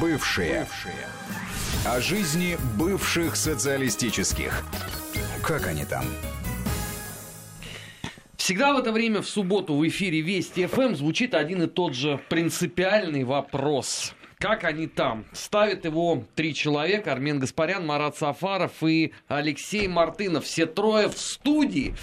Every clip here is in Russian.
Бывшие. Бывшие. О жизни бывших социалистических. Как они там? Всегда в это время в субботу в эфире Вести ФМ звучит один и тот же принципиальный вопрос. Как они там? Ставят его три человека. Армен Гаспарян, Марат Сафаров и Алексей Мартынов. Все трое в студии.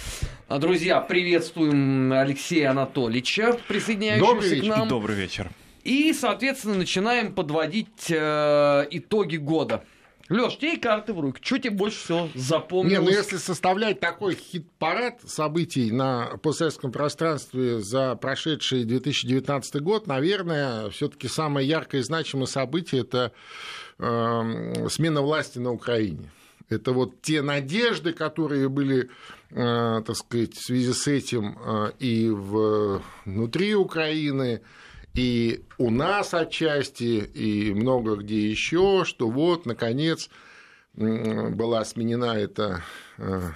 А, друзья, приветствуем Алексея Анатольевича, присоединяющегося Добрый к нам. Добрый вечер. И, соответственно, начинаем подводить э, итоги года. Леш, тебе карты в руки. Что тебе больше всего запомнилось? Не, ну если составлять такой хит-парад событий на постсоветском пространстве за прошедший 2019 год, наверное, все таки самое яркое и значимое событие – это э, смена власти на Украине. Это вот те надежды, которые были, э, так сказать, в связи с этим э, и в, внутри Украины, и у нас отчасти, и много где еще, что вот, наконец, была сменена эта э,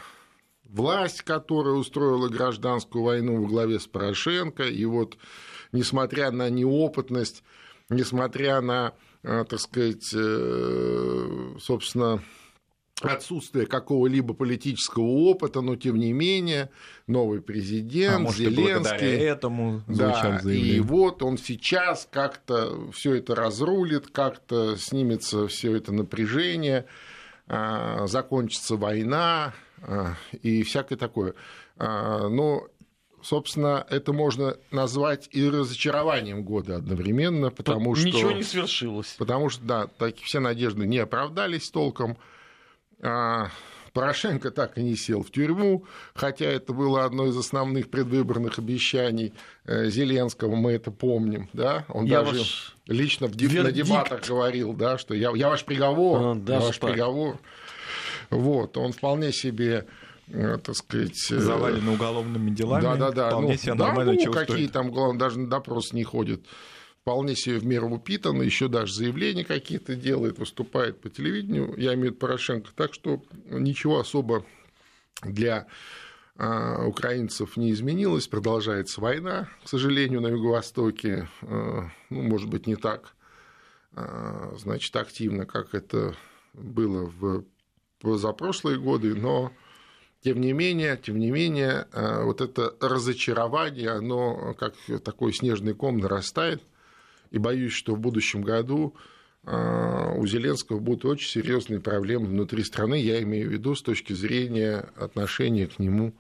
власть, которая устроила гражданскую войну во главе с Порошенко, и вот, несмотря на неопытность, несмотря на, э, так сказать, э, собственно, отсутствие какого-либо политического опыта, но тем не менее новый президент а может, Зеленский, и этому да, и вот он сейчас как-то все это разрулит, как-то снимется все это напряжение, а, закончится война а, и всякое такое. А, но собственно, это можно назвать и разочарованием года одновременно, потому Тут что... Ничего не свершилось. Потому что, да, так, все надежды не оправдались толком. А, Порошенко так и не сел в тюрьму, хотя это было одно из основных предвыборных обещаний э, Зеленского, мы это помним, да, он я даже ваш... лично в, на дебатах говорил, да, что я, я ваш приговор, а, я ваш так. приговор, вот, он вполне себе э, так сказать... Завалены уголовными делами. Да, да, да. Вполне ну, себе да, нормально ну, какие там, главное, даже на допрос не ходят вполне себе в меру упитан, еще даже заявления какие-то делает, выступает по телевидению, я имею в виду Порошенко, так что ничего особо для а, украинцев не изменилось, продолжается война, к сожалению, на Юго-Востоке, а, ну, может быть, не так, а, значит, активно, как это было в позапрошлые годы, но тем не менее, тем не менее, вот это разочарование, оно как такой снежный ком нарастает, и боюсь, что в будущем году а, у Зеленского будут очень серьезные проблемы внутри страны, я имею в виду с точки зрения отношения к нему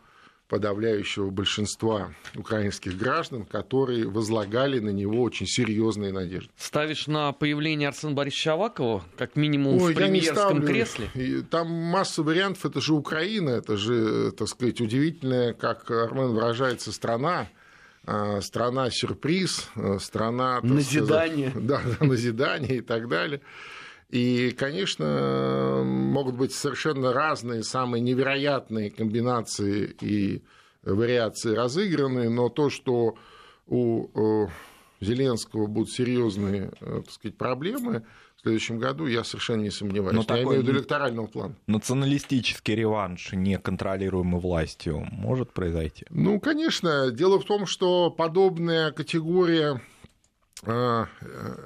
подавляющего большинства украинских граждан, которые возлагали на него очень серьезные надежды. Ставишь на появление Арсена Борисовича Авакова, как минимум Ой, в премьерском кресле? Там масса вариантов, это же Украина, это же, так сказать, удивительная, как Армен выражается, страна, страна сюрприз, а, страна... Назидание. Сказать, да, назидание и так далее. И, конечно, могут быть совершенно разные, самые невероятные комбинации и вариации разыграны, но то, что у Зеленского будут серьезные так сказать, проблемы, в следующем году, я совершенно не сомневаюсь. Но я такой имею в виду электорального плана. Националистический реванш неконтролируемой властью может произойти? Ну, конечно. Дело в том, что подобная категория а,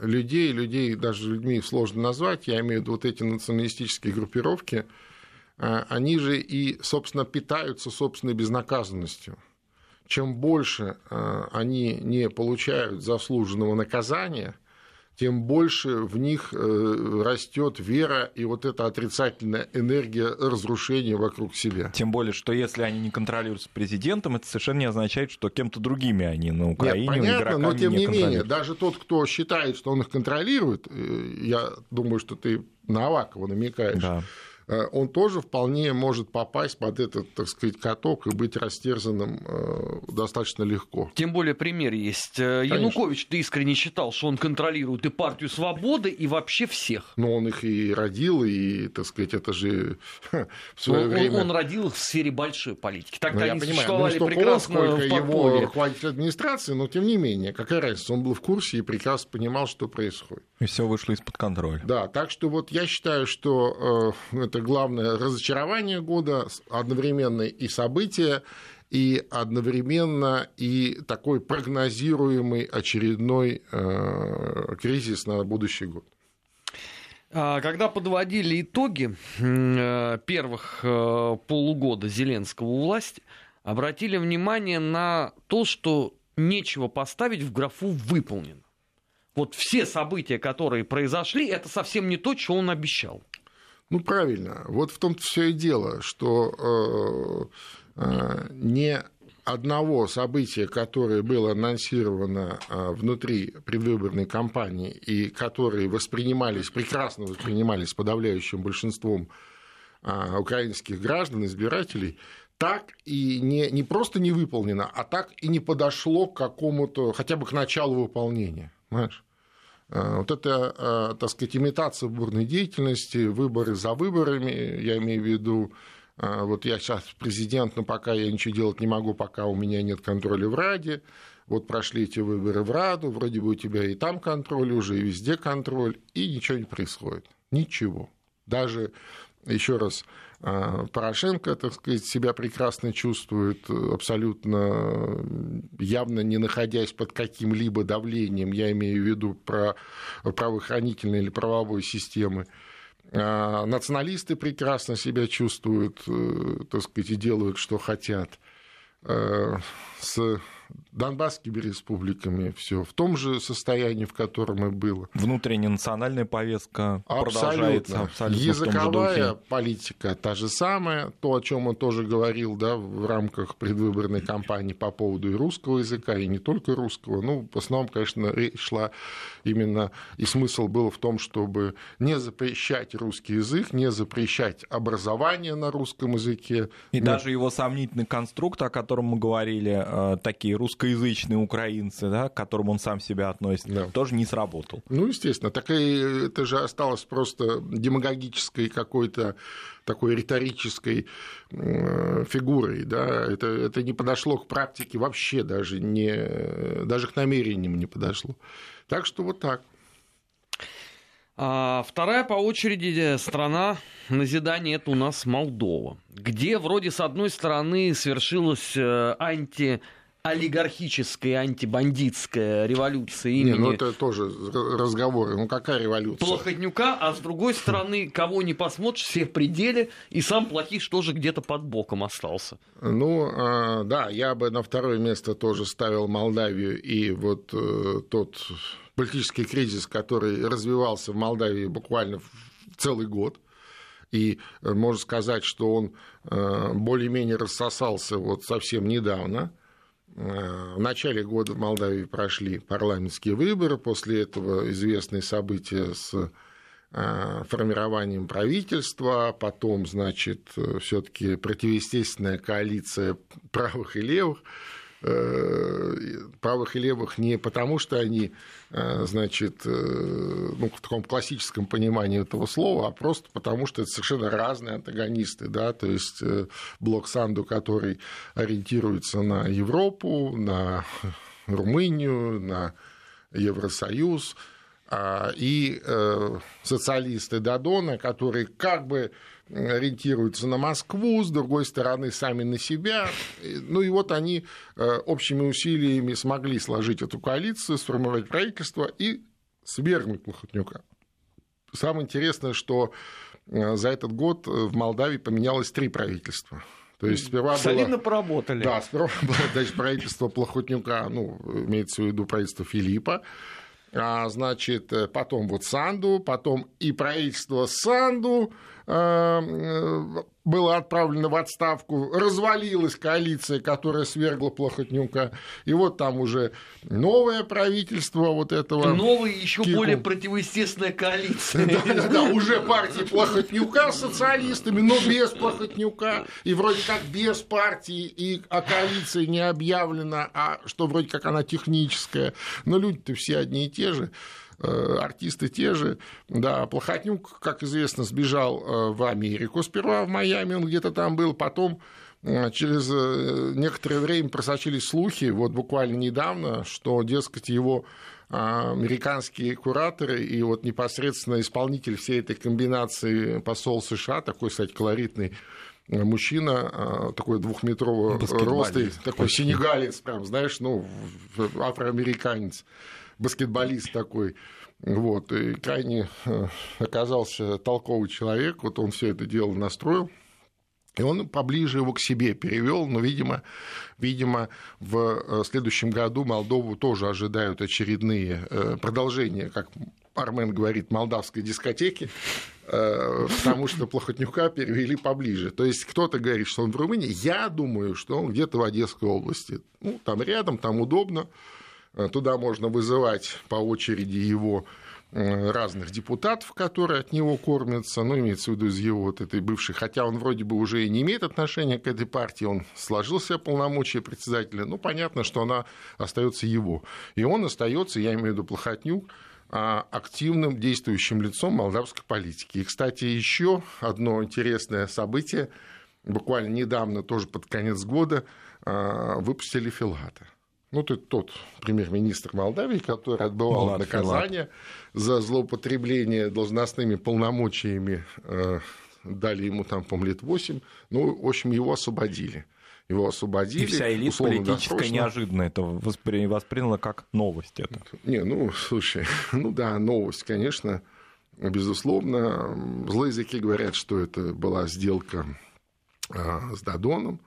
людей, людей даже людьми сложно назвать, я имею в виду вот эти националистические группировки, а, они же и, собственно, питаются собственной безнаказанностью. Чем больше они не получают заслуженного наказания – тем больше в них э, растет вера и вот эта отрицательная энергия разрушения вокруг себя. Тем более, что если они не контролируются президентом, это совершенно не означает, что кем-то другими они на Украине Нет, понятно, но тем не, не менее, даже тот, кто считает, что он их контролирует, э, я думаю, что ты на Авакова намекаешь, да он тоже вполне может попасть под этот, так сказать, каток и быть растерзанным э, достаточно легко. Тем более пример есть. Э, Конечно. Янукович, ты искренне считал, что он контролирует и партию свободы, и вообще всех. Но он их и родил, и, так сказать, это же в свое он, время... Он родил их в сфере большой политики. Тогда ну, они понимаю, существовали ну, прекрасно он, в его руководитель администрации, но тем не менее, какая разница, он был в курсе и прекрасно понимал, что происходит. И все вышло из-под контроля. Да, так что вот я считаю, что э, это главное разочарование года, одновременно и события, и одновременно и такой прогнозируемый очередной э, кризис на будущий год. А, когда подводили итоги э, первых э, полугода Зеленского у власти, обратили внимание на то, что нечего поставить в графу «выполнено». Вот все события, которые произошли, это совсем не то, что он обещал. Ну, правильно. Вот в том-то все и дело, что э, э, не одного события, которое было анонсировано э, внутри предвыборной кампании и которые воспринимались, прекрасно воспринимались подавляющим большинством украинских граждан, избирателей, так и не, не просто не выполнено, а так и не подошло к какому-то, хотя бы к началу выполнения. Понимаешь? Э, вот это, э, так сказать, имитация выборной деятельности, выборы за выборами, я имею в виду, э, вот я сейчас президент, но пока я ничего делать не могу, пока у меня нет контроля в Раде, вот прошли эти выборы в Раду, вроде бы у тебя и там контроль уже, и везде контроль, и ничего не происходит. Ничего. Даже, еще раз, Порошенко, так сказать, себя прекрасно чувствует, абсолютно явно не находясь под каким-либо давлением, я имею в виду про правоохранительной или правовой системы. А, националисты прекрасно себя чувствуют, э, так сказать, и делают, что хотят. С Донбасскими республиками все в том же состоянии, в котором и было. Внутренняя национальная повестка абсолютно. продолжается абсолютно Языковая политика та же самая, то, о чем он тоже говорил да, в рамках предвыборной кампании по поводу и русского языка, и не только русского. Ну, в основном, конечно, речь шла именно, и смысл был в том, чтобы не запрещать русский язык, не запрещать образование на русском языке. И Но... даже его сомнительный конструкт, о котором мы говорили, э, такие русскоязычные украинцы, да, к которым он сам себя относит, да. тоже не сработал. Ну, естественно, так и это же осталось просто демагогической какой-то такой риторической фигурой, да, это, это не подошло к практике вообще даже, не, даже к намерениям не подошло. Так что вот так. А вторая по очереди страна назидания это у нас Молдова, где вроде с одной стороны свершилась э, анти олигархическая антибандитская революция имени... Не, ну это тоже разговоры. Ну какая революция? Плохотнюка, а с другой стороны, кого не посмотришь, все в пределе, и сам Плохиш тоже где-то под боком остался. Ну, а, да, я бы на второе место тоже ставил Молдавию и вот э, тот политический кризис, который развивался в Молдавии буквально целый год. И э, можно сказать, что он э, более-менее рассосался вот совсем недавно – в начале года в Молдавии прошли парламентские выборы, после этого известные события с э, формированием правительства, потом, значит, э, все-таки противоестественная коалиция правых и левых, Э, правых и левых не потому, что они, э, значит, э, ну, в таком классическом понимании этого слова, а просто потому, что это совершенно разные антагонисты, да, то есть блок Санду, который ориентируется на Европу, на Румынию, на Евросоюз, и социалисты Дадона, которые как бы ориентируются на Москву, с другой стороны, сами на себя. Ну и вот они э, общими усилиями смогли сложить эту коалицию, сформировать правительство и свергнуть Плохотнюка. Самое интересное, что э, за этот год в Молдавии поменялось три правительства. То есть сперва Солидно было, поработали. Да, сперва было значит, правительство Плохотнюка, ну, имеется в виду правительство Филиппа, а, значит, э, потом вот Санду, потом и правительство Санду, было отправлено в отставку, развалилась коалиция, которая свергла Плохотнюка, и вот там уже новое правительство вот этого... Новая, еще Кику. более противоестественная коалиция. Да-да-да, уже партии Плохотнюка с социалистами, но без Плохотнюка, и вроде как без партии, и о коалиции не объявлено, а что вроде как она техническая, но люди-то все одни и те же. Э, артисты те же. Да, Плохотнюк, как известно, сбежал э, в Америку сперва в Майами, он где-то там был, потом э, через некоторое время просочились слухи, вот буквально недавно, что, дескать, его американские кураторы и вот непосредственно исполнитель всей этой комбинации посол США, такой, кстати, колоритный мужчина, такой двухметрового роста, такой сенегалец, прям, знаешь, ну, афроамериканец, баскетболист такой, вот, и крайне э, оказался толковый человек, вот он все это дело настроил. И он поближе его к себе перевел, но, видимо, видимо, в э, следующем году Молдову тоже ожидают очередные э, продолжения, как Армен говорит, молдавской дискотеки, потому что Плохотнюка перевели поближе. То есть кто-то говорит, что он в Румынии, я думаю, что он где-то в Одесской области. Ну, там рядом, там удобно, туда можно вызывать по очереди его Э, разных депутатов, которые от него кормятся, ну, имеется в виду из его вот этой бывшей, хотя он вроде бы уже и не имеет отношения к этой партии, он сложил себе полномочия председателя, ну, понятно, что она остается его. И он остается, я имею в виду Плохотнюк, а, активным действующим лицом молдавской политики. И, кстати, еще одно интересное событие, буквально недавно, тоже под конец года, а, выпустили Филата. Ну, это тот премьер-министр Молдавии, который отбывал Влад наказание Филат. за злоупотребление должностными полномочиями. Э, дали ему там, по лет 8. Ну, в общем, его освободили. Его освободили. И вся элита политическая неожиданно это воспри... восприняла как новость. Это. Не, ну, слушай, ну да, новость, конечно, безусловно. Злые языки говорят, что это была сделка а, с Дадоном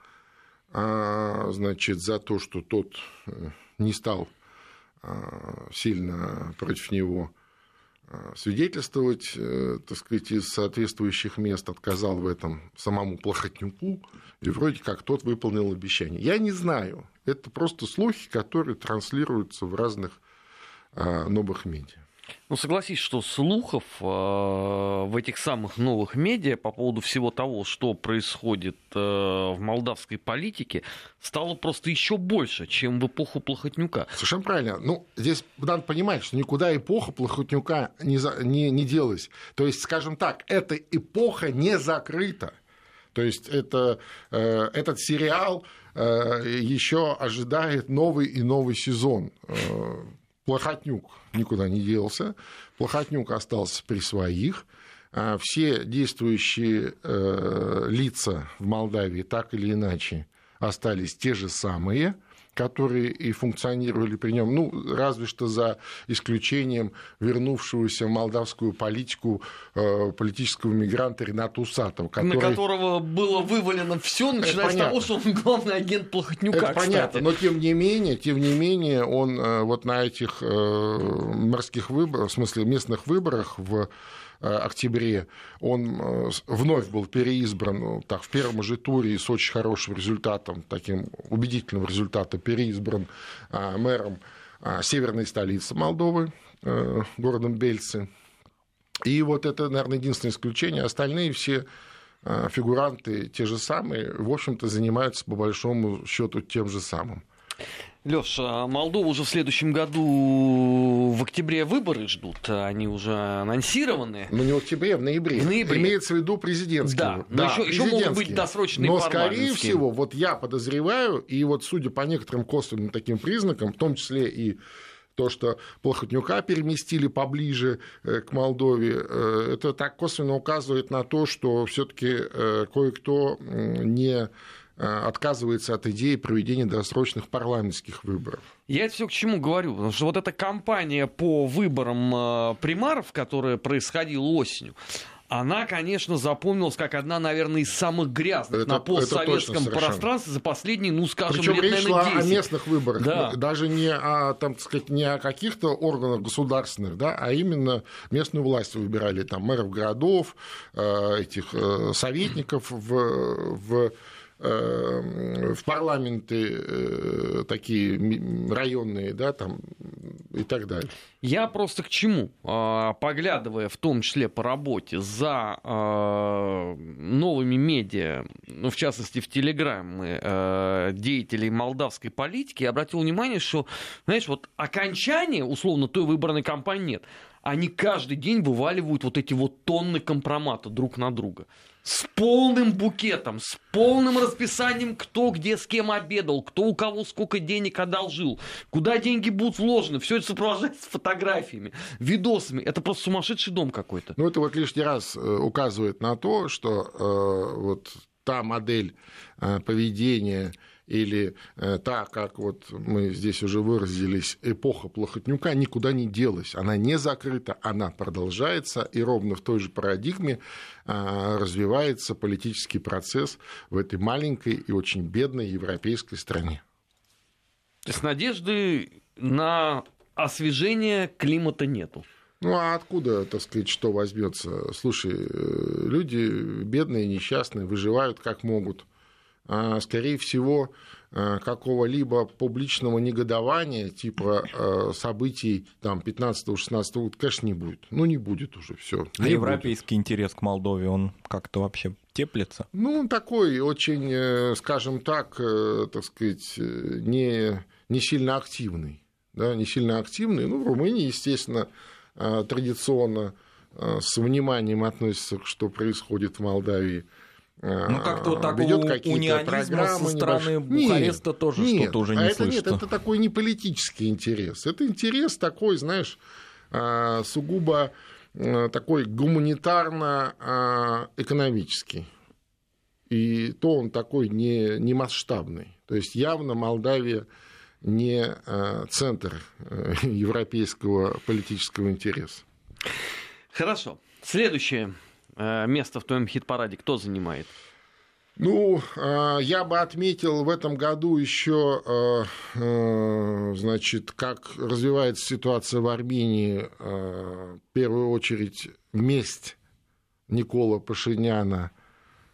а, значит, за то, что тот э, не стал а, сильно против него а, свидетельствовать, э, так сказать, из соответствующих мест, отказал в этом самому Плохотнюку, и вроде как тот выполнил обещание. Я не знаю, это просто слухи, которые транслируются в разных новых медиа. Ну, согласись, что слухов э, в этих самых новых медиа по поводу всего того, что происходит э, в молдавской политике, стало просто еще больше, чем в эпоху Плохотнюка. Совершенно правильно. Ну, здесь надо понимать, что никуда эпоха Плохотнюка не, за, не, не делась. То есть, скажем так, эта эпоха не закрыта. То есть это, э, этот сериал э, еще ожидает новый и новый сезон. Плохотнюк никуда не делся, Плохотнюк остался при своих. А все действующие э, лица в Молдавии так или иначе остались те же самые – которые и функционировали при нем, ну, разве что за исключением вернувшегося в молдавскую политику э, политического мигранта Рената Усатова. Который... На которого было вывалено все, начиная с того, что он главный агент Плохотнюка, Это кстати. понятно, но тем не менее, тем не менее, он э, вот на этих э, морских выборах, в смысле местных выборах в октябре, он э, вновь был переизбран ну, так, в первом же туре с очень хорошим результатом, таким убедительным результатом, переизбран э, мэром северной столицы Молдовы, городом Бельцы. И вот это, наверное, единственное исключение. Остальные все фигуранты те же самые, в общем-то, занимаются по большому счету тем же самым. Леша, Молдова уже в следующем году в октябре выборы ждут. Они уже анонсированы. Ну, не в октябре, в ноябре. В ноябре. Имеется в виду президентские. Да, но еще, еще могут быть досрочные Но, скорее всего, вот я подозреваю, и вот судя по некоторым косвенным таким признакам, в том числе и то, что Плохотнюка переместили поближе э, к Молдове, э, это так косвенно указывает на то, что все-таки э, кое-кто не отказывается от идеи проведения досрочных парламентских выборов. Я это все к чему говорю, потому что вот эта кампания по выборам э, примаров, которая происходила осенью, она, конечно, запомнилась как одна, наверное, из самых грязных это, на постсоветском пространстве за последние, ну, скажем, Причем лет, речь наверное, 10. шла о местных выборах, да. даже не о, там, сказать, не о каких-то органах государственных, да, а именно местную власть выбирали, там, мэров городов, э, этих советников в, в Э, в парламенты э, такие районные, да, там и так далее. Я просто к чему? А, поглядывая в том числе по работе за а, новыми медиа, ну, в частности, в Телеграме, а, деятелей молдавской политики, я обратил внимание, что, знаешь, вот окончание, условно, той выборной кампании нет. Они каждый день вываливают вот эти вот тонны компромата друг на друга с полным букетом, с полным расписанием, кто где с кем обедал, кто у кого сколько денег одолжил, куда деньги будут вложены. Все это сопровождается фотографиями, видосами. Это просто сумасшедший дом какой-то. Ну, это вот лишний раз э, указывает на то, что э, вот та модель э, поведения или э, та, как вот мы здесь уже выразились, эпоха Плохотнюка никуда не делась. Она не закрыта, она продолжается, и ровно в той же парадигме э, развивается политический процесс в этой маленькой и очень бедной европейской стране. То есть надежды на освежение климата нету. Ну а откуда, так сказать, что возьмется? Слушай, э, люди бедные, несчастные, выживают как могут. А, скорее всего, а, какого-либо публичного негодования, типа а, событий там, 15-16 года, конечно, не будет. Ну, не будет уже все. А европейский будет. интерес к Молдове, он как-то вообще теплится? Ну, он такой очень, э, скажем так, э, так сказать, не, не сильно активный. Да, не сильно активный. Ну, в Румынии, естественно, традиционно с вниманием относится, к что происходит в Молдавии. А, ну, как-то вот такого унионизма со стороны Бухареста нет, тоже нет, что-то уже не а это, слышно. Нет, это такой не политический интерес. Это интерес такой, знаешь, сугубо такой гуманитарно-экономический. И то он такой не, не масштабный. То есть явно Молдавия не центр э, европейского политического интереса. Хорошо. Следующее место в твоем хит-параде кто занимает? Ну, я бы отметил в этом году еще, значит, как развивается ситуация в Армении. В первую очередь, месть Никола Пашиняна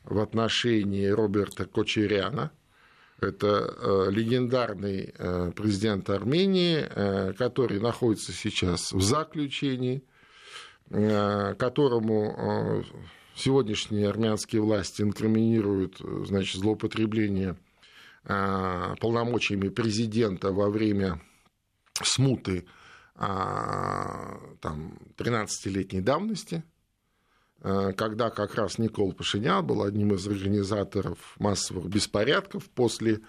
в отношении Роберта Кочеряна – это э, легендарный э, президент Армении, э, который находится сейчас в заключении, которому сегодняшние армянские власти инкриминируют значит, злоупотребление полномочиями президента во время смуты там, 13-летней давности – Э, когда как раз Никол Пашинян был одним из организаторов массовых беспорядков после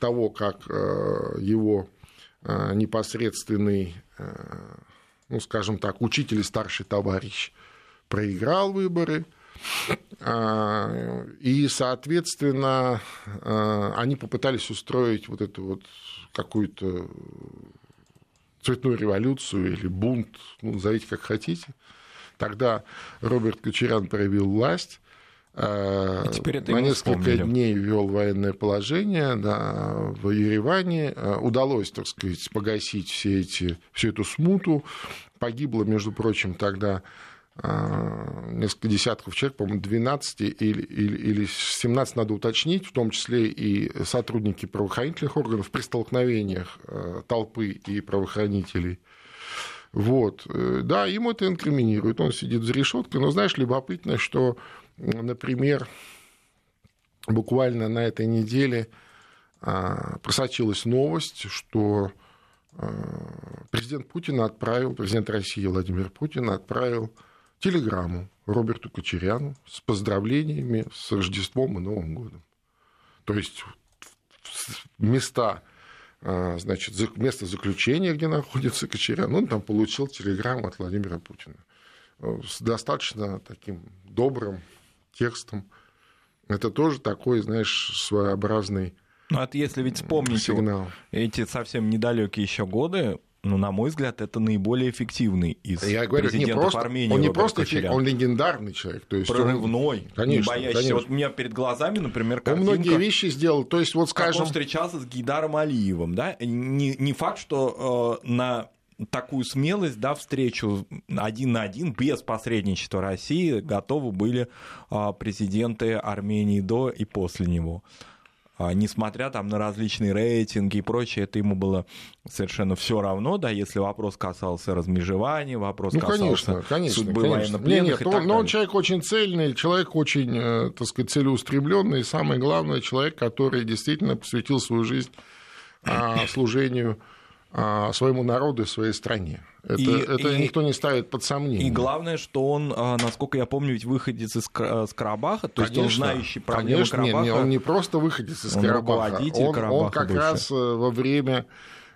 того, как э, его э, непосредственный, ну, скажем так, учитель и старший товарищ проиграл выборы, и, соответственно, они попытались устроить вот эту вот какую-то цветную революцию или бунт, ну, назовите как хотите – Тогда Роберт Кочерян проявил власть. И теперь это на несколько вспомнили. дней ввел военное положение да, в Ереване. Э, удалось, так сказать, погасить все эти, всю эту смуту. Погибло, между прочим, тогда э, несколько десятков человек, по-моему, 12 или, или, или 17 надо уточнить, в том числе и сотрудники правоохранительных органов при столкновениях толпы и правоохранителей вот. Э, да, ему это инкриминирует, он сидит за решеткой, но знаешь, любопытно, что, например, буквально на этой неделе а, просочилась новость, что а, президент Путин отправил, президент России Владимир Путин отправил телеграмму Роберту Кочеряну с поздравлениями с Рождеством и Новым годом. То есть места а, значит, место заключения, где находится Кочерян, он там получил телеграмму от Владимира Путина с достаточно таким добрым текстом. Это тоже такой, знаешь, своеобразный ну, это если ведь вспомнить сигнал. эти совсем недалекие еще годы, ну, на мой взгляд, это наиболее эффективный из Я говорю, президентов не просто, Армении. Он не просто Кочерян. он легендарный человек. То есть Прорывной, он, конечно, не боящийся. Конечно. Вот у меня перед глазами, например, картинка... Он многие вещи сделал. То есть, вот скажем... Как он встречался с Гидаром Алиевым, да? Не, не факт, что э, на такую смелость, да, встречу один на один, без посредничества России, готовы были э, президенты Армении до и после него. А, несмотря там на различные рейтинги и прочее, это ему было совершенно все равно, да, если вопрос касался размежевания, вопрос ну, касался конечно, конечно, судьбы конечно. военнопленных нет, нет, он, Но он человек очень цельный, человек очень, э, так сказать, целеустремленный, и самое главное, человек, который действительно посвятил свою жизнь а, служению а, своему народу и своей стране. Это, и, это и, никто не ставит под сомнение. И главное, что он, а, насколько я помню, ведь выходец из Карабаха, то конечно, есть он знающий проблемы конечно, Карабаха. Нет, он не просто выходец из он Карабаха, он, Карабаха он как больше. раз э, во время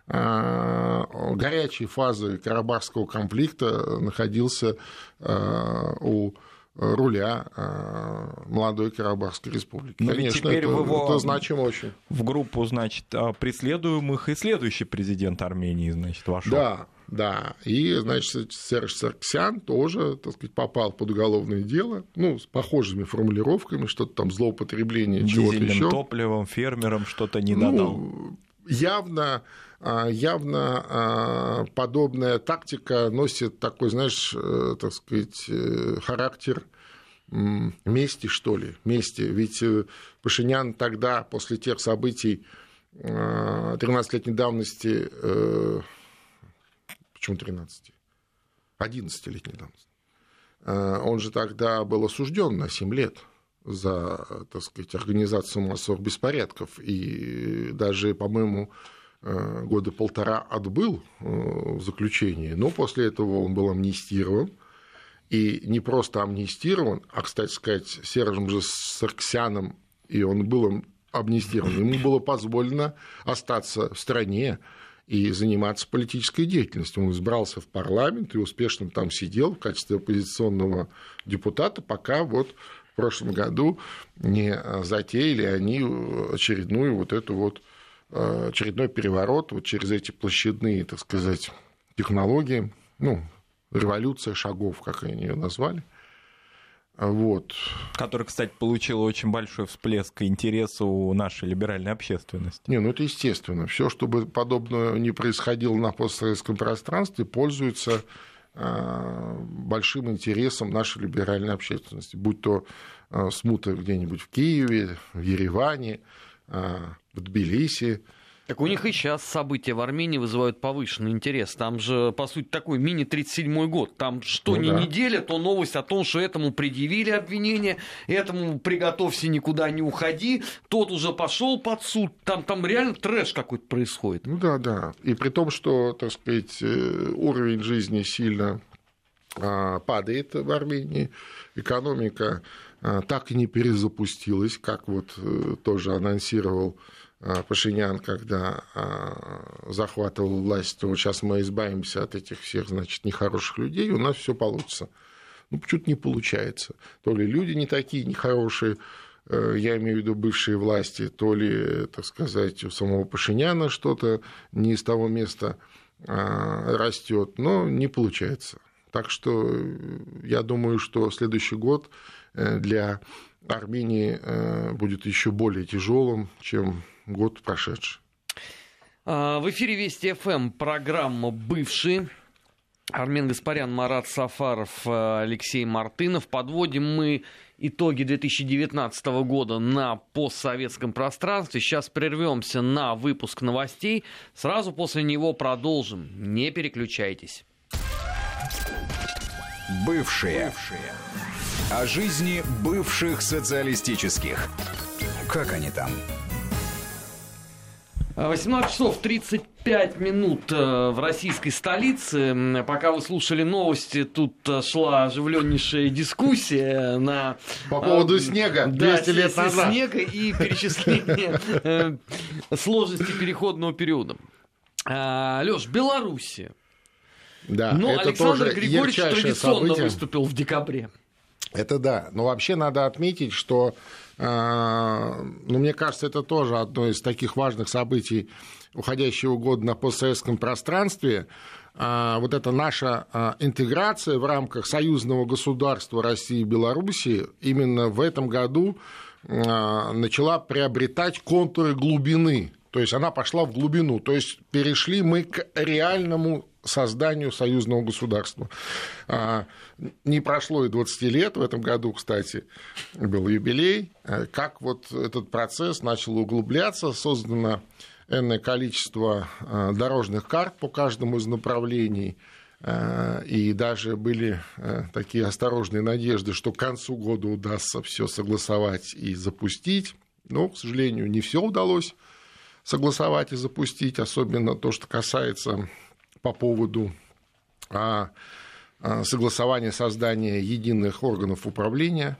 а, горячей фазы Карабахского конфликта находился у руля молодой Карабахской республики. Но Конечно, теперь это, его... это значимо очень. В группу, значит, преследуемых и следующий президент Армении, значит, вошел. Да, да. И, значит, Серж Сарксян тоже, так сказать, попал под уголовное дело, ну, с похожими формулировками, что-то там злоупотребление чего-то еще. топливом, фермером что-то не додал. Ну, явно явно подобная тактика носит такой, знаешь, э, так сказать, э, характер мести, что ли, мести. Ведь э, Пашинян тогда, после тех событий 13-летней давности, почему 13? 11-летней давности, он же тогда был осужден на 7 лет за, так сказать, организацию массовых беспорядков. И даже, по-моему, Э, года полтора отбыл э, в заключении, но после этого он был амнистирован. И не просто амнистирован, а, кстати сказать, Сержем же Сарксяном, и он был амнистирован, ему было позволено остаться в стране и заниматься политической деятельностью. Он избрался в парламент и успешно там сидел в качестве оппозиционного депутата, пока вот в прошлом году не затеяли они очередную вот эту вот Э, очередной переворот вот через эти площадные, так сказать, технологии, ну, революция шагов, как они ее назвали. Вот. Который, кстати, получил очень большой всплеск интереса у нашей либеральной общественности. Не, ну это естественно. Все, чтобы подобное не происходило на постсоветском пространстве, пользуется э, большим интересом нашей либеральной общественности, будь то э, смута где-нибудь в Киеве, в Ереване, в Тбилиси. Так у них и сейчас события в Армении вызывают повышенный интерес. Там же, по сути, такой мини-37 год. Там что ну, ни да. неделя, то новость о том, что этому предъявили обвинение, этому приготовься, никуда не уходи, тот уже пошел под суд. Там, там реально трэш какой-то происходит. Ну да, да. И при том, что, так сказать, э, уровень жизни сильно а, падает в Армении, экономика а, так и не перезапустилась, как вот э, тоже анонсировал Пашинян, когда захватывал власть, то сейчас мы избавимся от этих всех, значит, нехороших людей, у нас все получится. Ну, почему-то не получается. То ли люди не такие нехорошие, э, я имею в виду бывшие власти, то ли, так сказать, у самого Пашиняна что-то не из того места растет, но не получается. Так что э, я думаю, что следующий год э, для Армении э, будет еще более тяжелым, чем год прошедший. А, в эфире Вести ФМ программа «Бывшие». Армен Гаспарян, Марат Сафаров, Алексей Мартынов. Подводим мы итоги 2019 года на постсоветском пространстве. Сейчас прервемся на выпуск новостей. Сразу после него продолжим. Не переключайтесь. Бывшие. Бывшие. О жизни бывших социалистических. Как они там? 18 часов 35 минут э, в российской столице. Пока вы слушали новости, тут э, шла оживленнейшая дискуссия на... По поводу э, снега 200 да, лет назад. снега и перечисление сложности переходного периода. Леш, Белоруссия. Да, Но это Александр тоже Григорьевич традиционно событие. выступил в декабре. Это да. Но вообще надо отметить, что, э, ну, мне кажется, это тоже одно из таких важных событий уходящего года на постсоветском пространстве. Э, вот эта наша э, интеграция в рамках союзного государства России и Беларуси именно в этом году начала приобретать контуры глубины. То есть она пошла в глубину. То есть перешли мы к реальному созданию союзного государства. А, не прошло и 20 лет, в этом году, кстати, был юбилей, а, как вот этот процесс начал углубляться, создано энное количество а, дорожных карт по каждому из направлений, и даже были такие осторожные надежды, что к концу года удастся все согласовать и запустить. Но, к сожалению, не все удалось согласовать и запустить, особенно то, что касается по поводу а, а, согласования создания единых органов управления.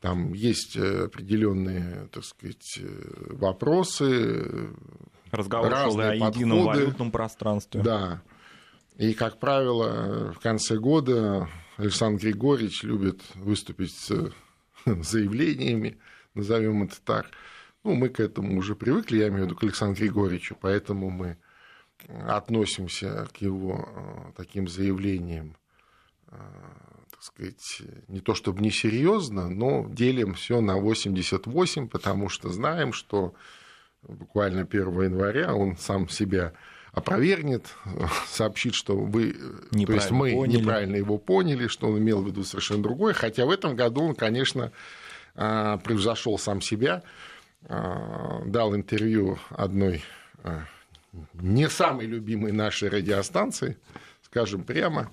Там есть э, определенные, так сказать, э, вопросы. Разговор шел о едином валютном пространстве. Да. И, как правило, в конце года Александр Григорьевич любит выступить с заявлениями, назовем это так. Ну, мы к этому уже привыкли, я имею в виду к Александру Григорьевичу, поэтому мы относимся к его э, таким заявлениям, э, так сказать, не то чтобы несерьезно, но делим все на 88, потому что знаем, что буквально 1 января он сам себя опровергнет, сообщит, что вы, то есть мы поняли. неправильно его поняли, что он имел в виду совершенно другое, хотя в этом году он, конечно, э, превзошел сам себя, дал интервью одной не самой любимой нашей радиостанции, скажем прямо.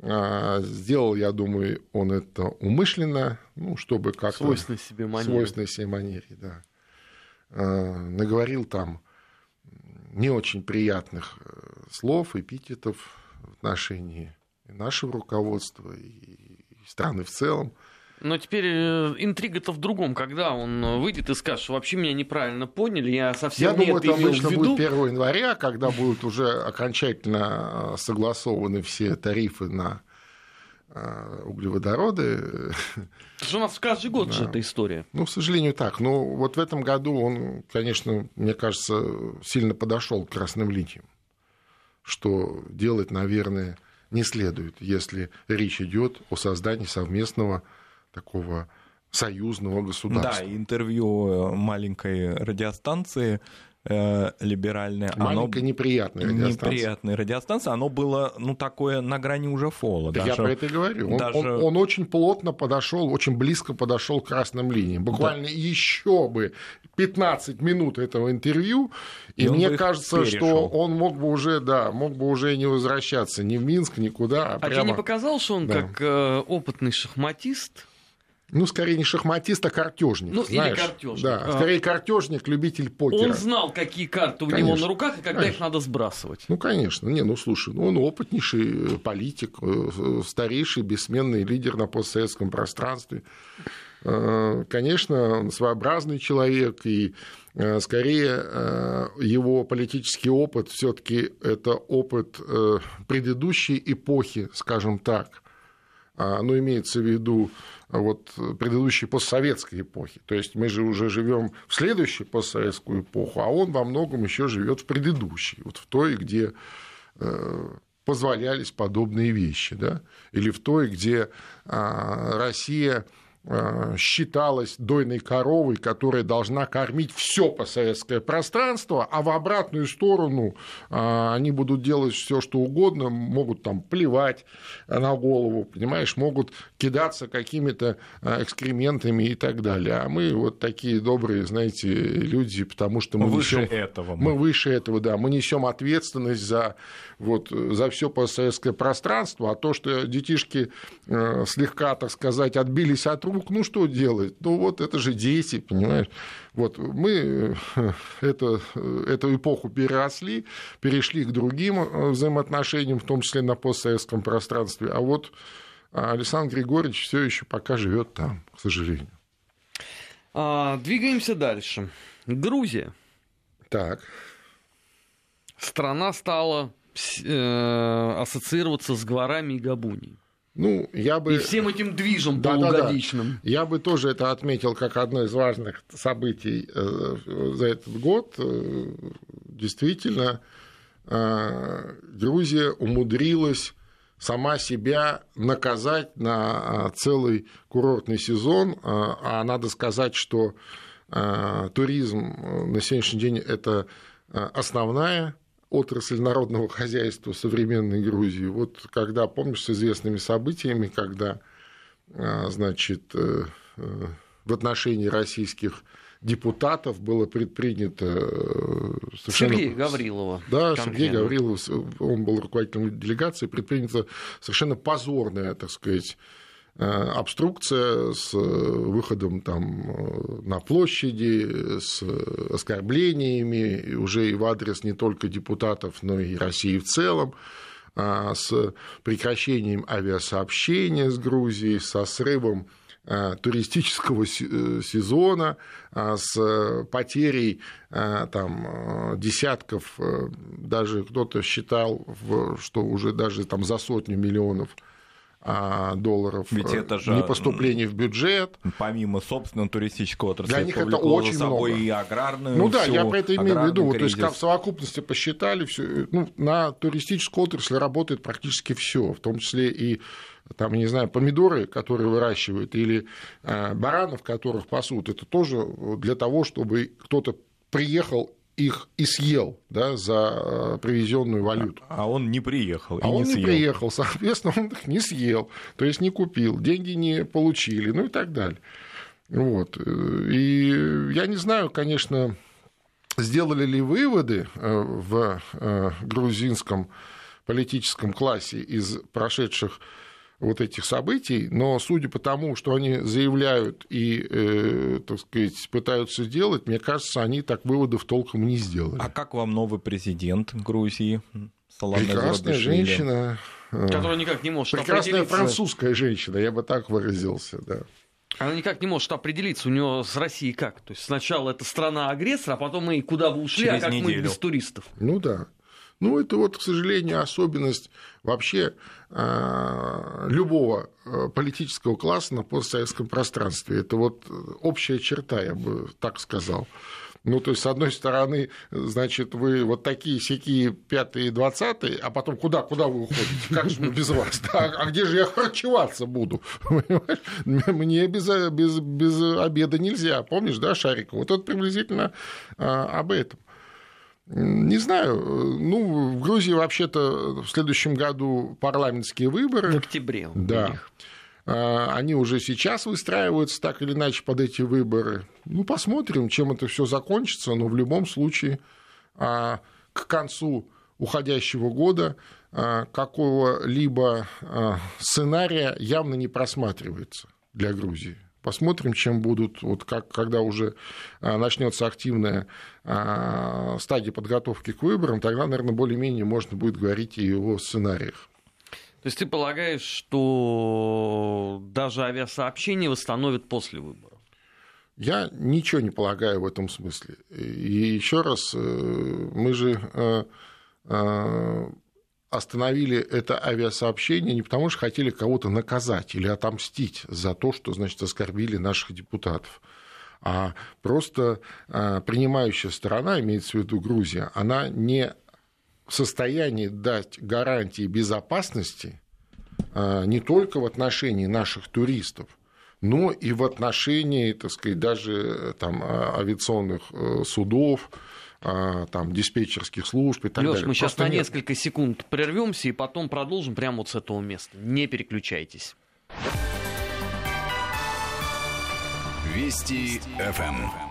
А, сделал, я думаю, он это умышленно, ну, чтобы как-то... Свойственной себе манере. Свойственной себе манере, да. А, наговорил там не очень приятных э, слов, эпитетов в отношении нашего руководства и страны в целом. Но теперь э, интрига-то в другом, когда он э, выйдет и скажет, что вообще меня неправильно поняли, я совсем я не думаю, это это обычно в виду. будет 1 января, когда будут уже окончательно э, согласованы все тарифы на углеводороды. Это же у нас каждый год да. же эта история. Ну, к сожалению, так. Но вот в этом году он, конечно, мне кажется, сильно подошел к красным линиям, что делать, наверное, не следует, если речь идет о создании совместного такого союзного государства. Да, интервью э, маленькой радиостанции э, либеральная. Маленькая оно... неприятная радиостанция. Неприятная радиостанция. Оно было, ну, такое на грани уже фола. Даже, я про это и говорю. Он, даже... он, он очень плотно подошел, очень близко подошел к красным линиям. Буквально да. еще бы 15 минут этого интервью, и, и мне кажется, что он мог бы уже, да, мог бы уже не возвращаться ни в Минск, никуда. А, а прямо... тебе не показалось, что он да. как э, опытный шахматист ну, скорее не шахматист, а картежник. Ну, знаешь. или картежник. Да, а. скорее картежник, любитель покера. Он знал, какие карты у конечно, него на руках и когда конечно. их надо сбрасывать. Ну, конечно. Не, ну, слушай, ну, он опытнейший э, политик, э, старейший бессменный лидер на постсоветском пространстве. Э, конечно, он своеобразный человек, и скорее его политический опыт все-таки это опыт предыдущей эпохи, скажем так. А, ну, имеется в виду вот, предыдущей постсоветской эпохи. То есть мы же уже живем в следующей постсоветскую эпоху, а он во многом еще живет в предыдущей, вот в той, где э, позволялись подобные вещи, да? или в той, где а, Россия считалась дойной коровой, которая должна кормить все постсоветское пространство, а в обратную сторону э, они будут делать все, что угодно, могут там плевать на голову, понимаешь, могут кидаться какими-то э, экскрементами и так далее. А мы вот такие добрые, знаете, люди, потому что мы выше несем, этого. Мы. мы выше этого, да, мы несем ответственность за вот, за все постсоветское пространство, а то, что детишки слегка, так сказать, отбились от рук, ну что делать? Ну вот это же дети, понимаешь? Вот мы э, это, э, эту эпоху переросли, перешли к другим э, взаимоотношениям, в том числе на постсоветском пространстве. А вот Александр Григорьевич все еще пока живет там, к сожалению. А, двигаемся дальше. Грузия. Так. Страна стала э, ассоциироваться с Гварами и Габунией. Ну, я бы... И всем этим движем да, полугодичным. Да, да. Я бы тоже это отметил как одно из важных событий э, за этот год. Э, действительно, э, Грузия умудрилась сама себя наказать на целый курортный сезон. А надо сказать, что туризм на сегодняшний день это основная отрасль народного хозяйства современной Грузии. Вот когда, помнишь, с известными событиями, когда, а, значит, э, э, в отношении российских депутатов было предпринято э, совершенно... Сергей Гаврилова. Да, конкретно. Сергей Гаврилов, он был руководителем делегации, предпринято совершенно позорное, так сказать, обструкция с э, выходом там э, на площади, с оскорблениями уже и в адрес не только депутатов, но и России в целом а с прекращением авиасообщения с Грузией, со срывом туристического сезона, с потерей там, десятков, даже кто-то считал, что уже даже там за сотню миллионов а, долларов Ведь э, это же не поступлений в бюджет. Помимо собственного туристического отрасли, Для них это очень собой много. и аграрную. Ну да, я про это имею в виду. Вот, то есть, кризис. как в совокупности посчитали, все, ну, на туристическую отрасль работает практически все, в том числе и там, не знаю, помидоры, которые выращивают, или э, баранов, которых пасут, это тоже для того, чтобы кто-то приехал их и съел да, за э, привезенную валюту. А он не приехал. А он не, не съел. приехал, соответственно, он их не съел, то есть не купил, деньги не получили, ну и так далее. Вот. И я не знаю, конечно, сделали ли выводы э, в э, грузинском политическом классе из прошедших вот этих событий, но судя по тому, что они заявляют и, э, так сказать, пытаются сделать, мне кажется, они так выводов толком не сделали. А как вам новый президент Грузии? Солана Прекрасная женщина. э, Которая никак не может Прекрасная определиться. французская женщина, я бы так выразился, да. Она никак не может определиться у нее с Россией как. То есть сначала это страна-агрессор, а потом мы куда вы ушли, Через а как мы неделю. без туристов. Ну да. Ну, это вот, к сожалению, особенность вообще э, любого э, политического класса на постсоветском пространстве. Это вот э, общая черта, я бы так сказал. Ну, то есть, с одной стороны, значит, вы вот такие сякие пятые, двадцатые, а потом куда, куда вы уходите? Как же мы без вас? Да, а где же я харчеваться буду? Понимаешь? Мне без, без, без обеда нельзя. Помнишь, да, Шарика? Вот это приблизительно а, об этом. Не знаю. Ну, в Грузии вообще-то в следующем году парламентские В выборы. октябре. у Да. них. А, Они уже сейчас выстраиваются так или иначе под эти выборы. Ну, посмотрим, чем это все закончится, но в любом случае а, к концу уходящего года а, какого-либо сценария явно не просматривается для Грузии. Посмотрим, чем будут, вот как, когда уже а, начнется активная а, стадия подготовки к выборам, тогда, наверное, более-менее можно будет говорить и о сценариях. То есть ты полагаешь, что даже авиасообщение восстановят после выборов? Я ничего не полагаю в этом смысле. И еще раз, э, мы же э, э, остановили это авиасообщение не потому, что хотели кого-то наказать или отомстить за то, что, значит, оскорбили наших депутатов. А просто э, принимающая сторона, имеется в виду Грузия, она не в состоянии дать гарантии безопасности э, не только в отношении наших туристов, но и в отношении, так сказать, даже там, а- авиационных э, судов, а, там, диспетчерских служб и так Леш, далее. мы сейчас Просто на нет. несколько секунд прервемся и потом продолжим прямо вот с этого места. Не переключайтесь. Вести ФМ.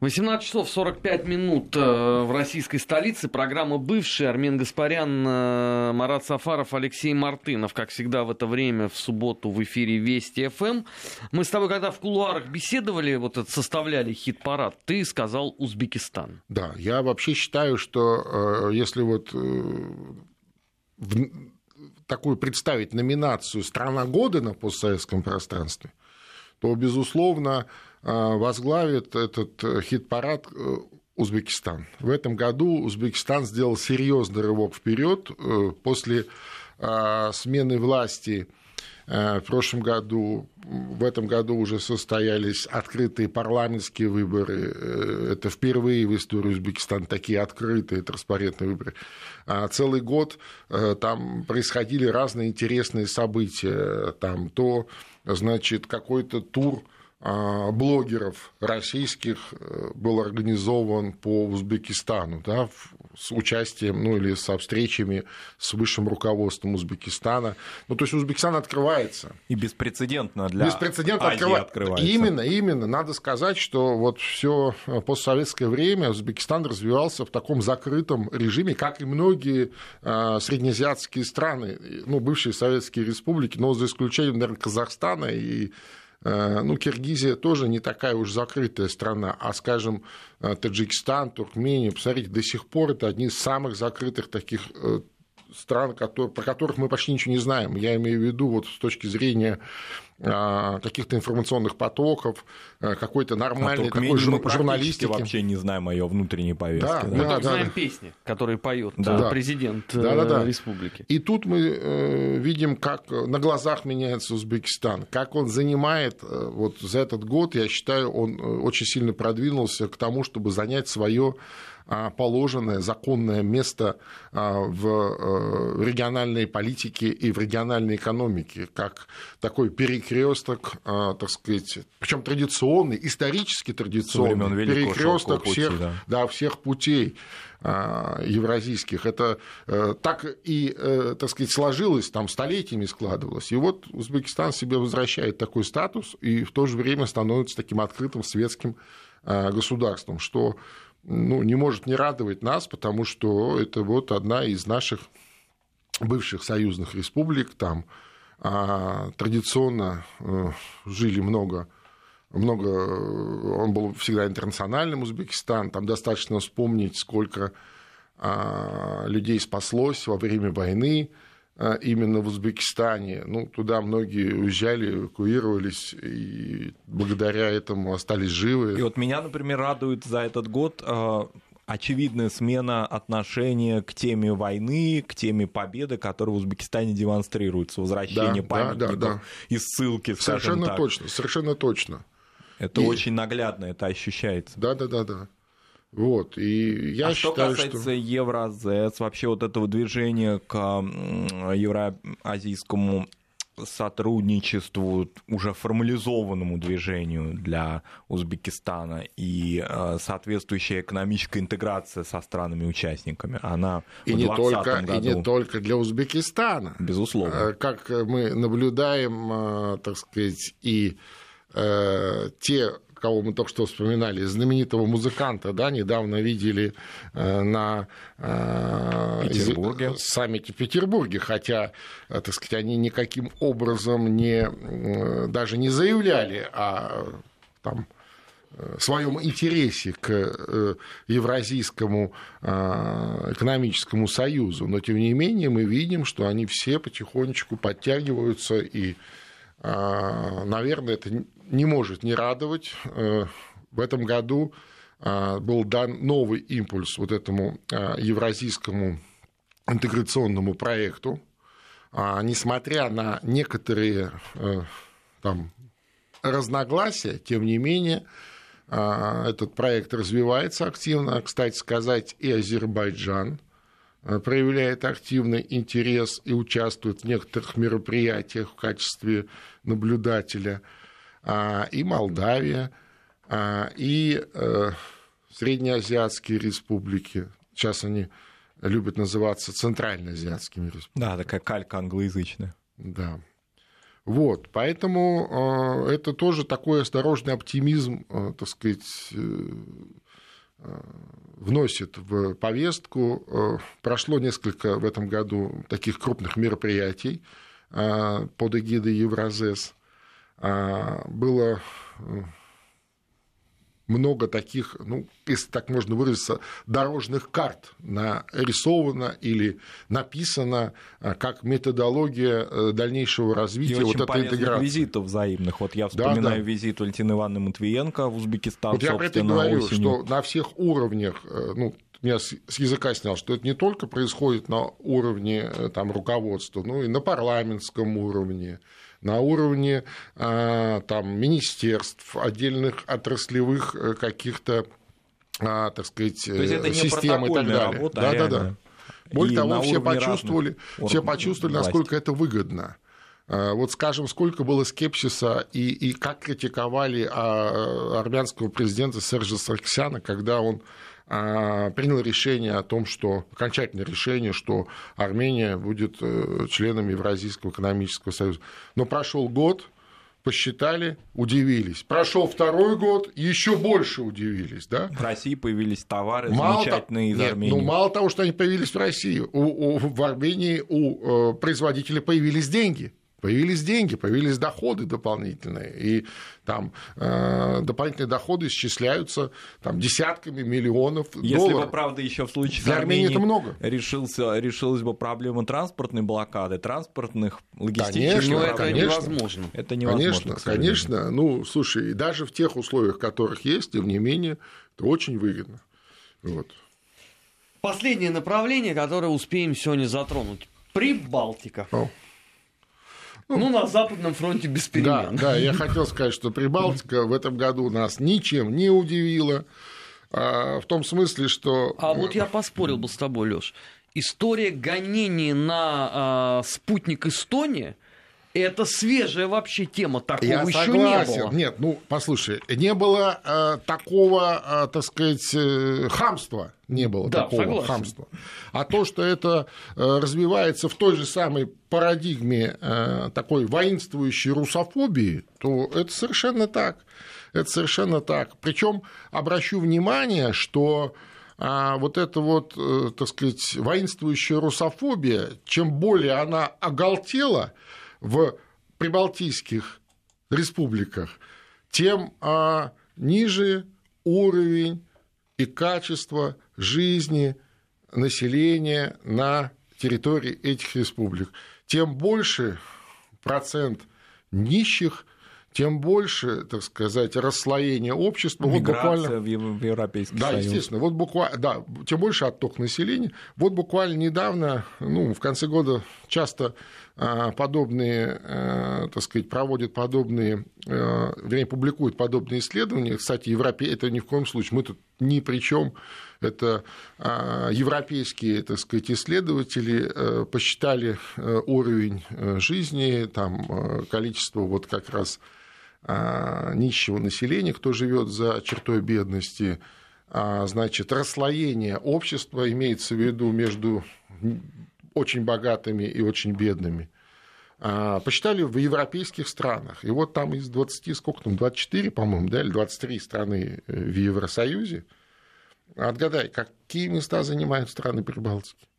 18 часов 45 минут э, в российской столице. Программа «Бывший». Армен Гаспарян, э, Марат Сафаров, Алексей Мартынов. Как всегда в это время в субботу в эфире Вести ФМ. Мы с тобой, когда в кулуарах беседовали, вот это составляли хит-парад, ты сказал Узбекистан. Да, я вообще считаю, что э, если вот в- такую представить номинацию «Страна года» на постсоветском пространстве, то, безусловно, возглавит этот э, хит-парад э, Узбекистан. В этом году Узбекистан сделал серьезный рывок вперед э, после э, смены власти В прошлом году, в этом году уже состоялись открытые парламентские выборы. Это впервые в истории Узбекистана такие открытые транспарентные выборы. А Целый год там происходили разные интересные события. Там то, значит, какой-то тур а, блогеров российских э, был организован по Узбекистану, да, с участием, ну или со встречами с высшим руководством Узбекистана. Ну, то есть Узбекистан открывается. И беспрецедентно для Беспрецедентно Азии открыва- открывается. Именно, именно. Надо сказать, что вот все постсоветское время Узбекистан развивался в таком закрытом режиме, как и многие э, среднеазиатские страны, ну, бывшие советские республики, но за исключением, наверное, Казахстана и э, ну, Киргизия тоже не такая уж закрытая страна, а, скажем, э, Таджикистан, Туркмения, посмотрите, до сих пор это одни из самых закрытых таких э, стран, которые, про которых мы почти ничего не знаем. Я имею в виду вот с точки зрения а, каких-то информационных потоков, а, какой-то нормальной а такой жур- журналистики. вообще не знаем о ее внутренней повестке. Да, да, мы да, да, знаем да. песни, которые поет да. Э, президент да, да, да. республики. И тут мы э, видим, как на глазах меняется Узбекистан, как он занимает э, вот за этот год, я считаю, он э, очень сильно продвинулся к тому, чтобы занять свое положенное законное место а, в э, региональной политике и в региональной экономике, как такой перекресток, а, так сказать, причем традиционный, исторически традиционный перекресток всех, да. Да, всех путей евразийских. Это э, так и, э, так сказать, сложилось, там столетиями складывалось. И вот Узбекистан себе возвращает такой статус и в то же время становится таким открытым светским государством, что ну, не может не радовать нас, потому что это вот одна из наших бывших союзных республик, там а, традиционно а, жили много, много, он был всегда интернациональным Узбекистан, там достаточно вспомнить, сколько а, людей спаслось во время войны, именно в Узбекистане. Ну, туда многие уезжали, эвакуировались, и благодаря этому остались живы. И вот меня, например, радует за этот год а, очевидная смена отношения к теме войны, к теме победы, которая в Узбекистане демонстрируется, возвращение да, памятников да, да, да. и ссылки, Совершенно так. точно, совершенно точно. Это и... очень наглядно, это ощущается. Да, да, да, да. Вот, и я а считаю, что касается что... Евразес, вообще вот этого движения к евроазийскому сотрудничеству, уже формализованному движению для Узбекистана и э, соответствующая экономическая интеграция со странами-участниками, она и в не только году... И не только для Узбекистана. Безусловно. Э, как мы наблюдаем, э, так сказать, и те кого мы только что вспоминали, знаменитого музыканта, да, недавно видели э, на э, Петербурге. саммите в Петербурге, хотя, э, так сказать, они никаким образом не, даже не заявляли о там, своем интересе к Евразийскому экономическому союзу, но тем не менее мы видим, что они все потихонечку подтягиваются и наверное, это не может не радовать. Э, в этом году э, был дан новый импульс вот этому э, евразийскому интеграционному проекту. А, несмотря на некоторые там, разногласия, тем не менее, этот проект развивается активно. Кстати сказать, и Азербайджан проявляет активный интерес и участвует в некоторых мероприятиях в качестве наблюдателя – и Молдавия, а, и э, среднеазиатские республики. Сейчас они любят называться центральноазиатскими республиками. Да, такая калька англоязычная. Да. Вот, поэтому э, это тоже такой осторожный оптимизм, э, так сказать, вносит в повестку. Прошло несколько в этом году таких крупных мероприятий под эгидой Евразес. А, было э, много таких, ну, если так можно выразиться, дорожных карт нарисовано или написано а, как методология э, дальнейшего развития и вот этой интеграции. визитов взаимных. Вот я вспоминаю да, да. визит Валентины Ивановны Матвиенко в Узбекистан, Вот я про это говорю, осенью. что на всех уровнях, э, ну, меня с языка снял, что это не только происходит на уровне там, руководства, но и на парламентском уровне, на уровне а, там, министерств, отдельных отраслевых э, каких-то а, так сказать, систем и так далее. Работа, да, да, да. Более и того, все почувствовали, все почувствовали, власти. насколько это выгодно. А, вот скажем, сколько было скепсиса и, и как критиковали армянского президента Сержа Сарксяна, когда он а, принял решение о том, что окончательное решение, что Армения будет э, членом Евразийского экономического союза. Но прошел год, посчитали, удивились. Прошел второй год, еще больше удивились. Да? В России появились товары мало замечательные то... из Армении. ну, мало того, что они появились в России, у, у, в Армении у э, производителя появились деньги. Появились деньги, появились доходы дополнительные. И там э, дополнительные доходы исчисляются там, десятками миллионов Если долларов. бы, правда, еще в случае Для с Армении Арменией это много. Решился, решилась бы проблема транспортной блокады, транспортных, логистических Конечно, Но это конечно. невозможно. Это невозможно, Конечно, конечно. Ну, слушай, и даже в тех условиях, которых есть, тем не менее, это очень выгодно. Вот. Последнее направление, которое успеем сегодня затронуть. Прибалтика. О. Ну, на Западном фронте без Да, перемен. да, я хотел сказать, что Прибалтика в этом году нас ничем не удивила. а, В том смысле, что... А вот я поспорил бы с тобой, Леш. История гонений на а, спутник Эстония это свежая вообще тема. Такого Я еще согласен. не было. Нет, ну, послушай, не было э, такого, э, так сказать, э, хамства. Не было Да, такого согласен. хамства. А то, что это э, развивается в той же самой парадигме э, такой воинствующей русофобии, то это совершенно так. Это совершенно так. Причем обращу внимание, что а вот эта вот, э, так сказать, воинствующая русофобия, чем более она оголтела в прибалтийских республиках, тем а, ниже уровень и качество жизни населения на территории этих республик, тем больше процент нищих, тем больше, так сказать, расслоение общества. Вот Миграция буквально... в Ев- в Европейский Да, Союз. естественно. Вот буквально, да, тем больше отток населения. Вот буквально недавно, ну, в конце года часто подобные, а, так сказать, проводят подобные, а, вернее, публикуют подобные исследования. Кстати, Европе это ни в коем случае, мы тут ни при чем. Это а, европейские, так сказать, исследователи а, посчитали а, уровень а, жизни, там а, количество вот как раз а, нищего населения, кто живет за чертой бедности, а, значит, расслоение общества имеется в виду между очень богатыми и очень бедными. А, Посчитали в европейских странах. И вот там из 20, сколько там, 24, по-моему, да, или 23 страны э, в Евросоюзе. Отгадай, какие места занимают страны Прибалтики?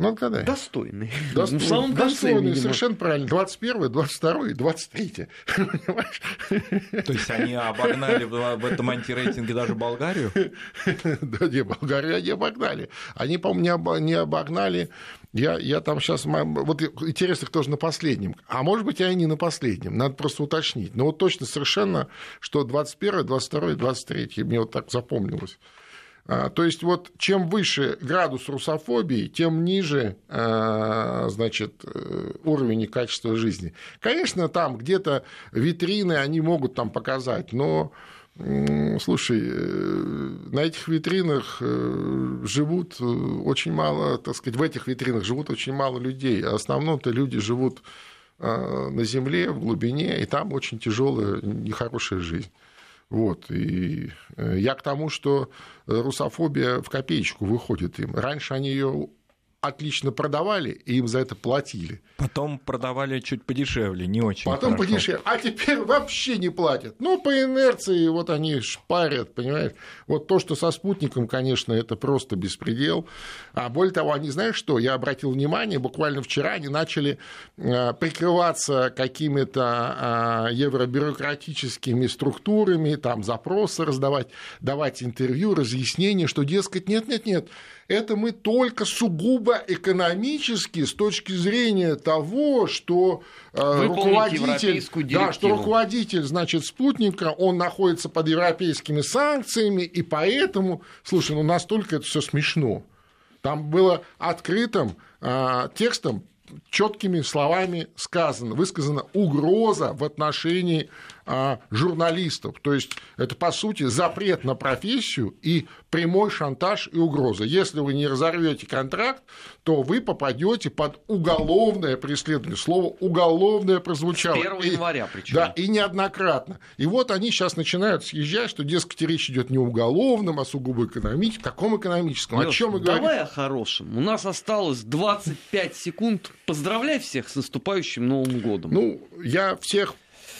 Ну, отгадай. Достойный. Достойный, в самом конце, достойный, совершенно правильно. 21, 22 и 23. Понимаешь? То есть они обогнали в этом антирейтинге даже Болгарию? Да не, Болгарию не обогнали. Они, по-моему, не обо- не обогнали. Я, я там сейчас... Вот интересно, кто же на последнем. А может быть, и они на последнем. Надо просто уточнить. Но вот точно совершенно, что 21, 22 и 23. Мне вот так запомнилось. А, То есть вот чем выше градус русофобии, тем ниже а, значит, э, уровень и качество жизни. Конечно, там где-то витрины они могут там показать, но слушай, э, на этих витринах э, живут очень мало, так сказать, в этих витринах живут очень мало людей. А основном-то люди живут э, на земле, в глубине, и там очень тяжелая, нехорошая жизнь. Вот. И э, я к тому, что русофобия в копеечку выходит им. Раньше они ее отлично продавали, и им за это платили. Потом продавали чуть подешевле, не очень Потом хорошо. подешевле. А теперь вообще не платят. Ну, по инерции вот они шпарят, понимаешь. Вот то, что со спутником, конечно, это просто беспредел. А более того, они, знаешь что, я обратил внимание, буквально вчера они начали э, прикрываться какими-то э, евробюрократическими структурами, там запросы раздавать, давать интервью, разъяснения, что, дескать, нет-нет-нет, это мы только сугубо экономически с точки зрения того, что э, руководитель, да, что руководитель, значит, спутника, он находится под европейскими санкциями, и поэтому, слушай, ну настолько это все смешно. Там было открытым э, текстом четкими словами сказано, высказана угроза в отношении журналистов. То есть это, по сути, запрет на профессию и прямой шантаж и угроза. Если вы не разорвете контракт, то вы попадете под уголовное преследование. Слово уголовное прозвучало. С 1 И- января причем. Да, и неоднократно. И вот они сейчас начинают съезжать, что, дескать, речь идет не о уголовном, а сугубо экономическом. Каком экономическом? о Лёш, чем мы говорим? давай о хорошем. У нас осталось 25 секунд. Поздравляй всех с наступающим Новым годом. Ну, я всех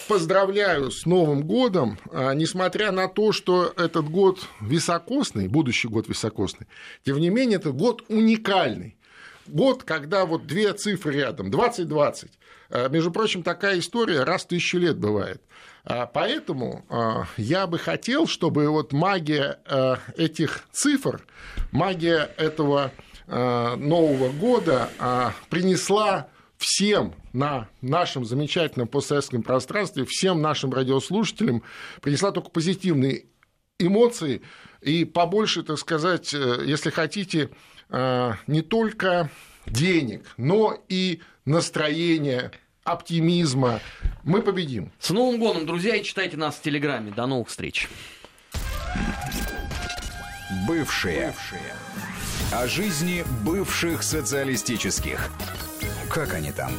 поздравляю с Новым годом, А, несмотря на то, что этот год високосный, будущий год високосный, тем не менее, это год уникальный. год, когда вот две цифры рядом, 2020. Э, между прочим, такая история раз в тысячу лет бывает. А, поэтому а, я бы хотел, чтобы вот магия этих цифр, магия этого Нового года а, принесла всем на нашем замечательном постсоветском пространстве, всем нашим радиослушателям принесла только позитивные эмоции и побольше, так сказать, если хотите, не только денег, но и настроения, оптимизма. Мы победим. С Новым годом, друзья, и читайте нас в Телеграме. До новых встреч. Бывшие. Бывшие. О жизни бывших социалистических. Как они там?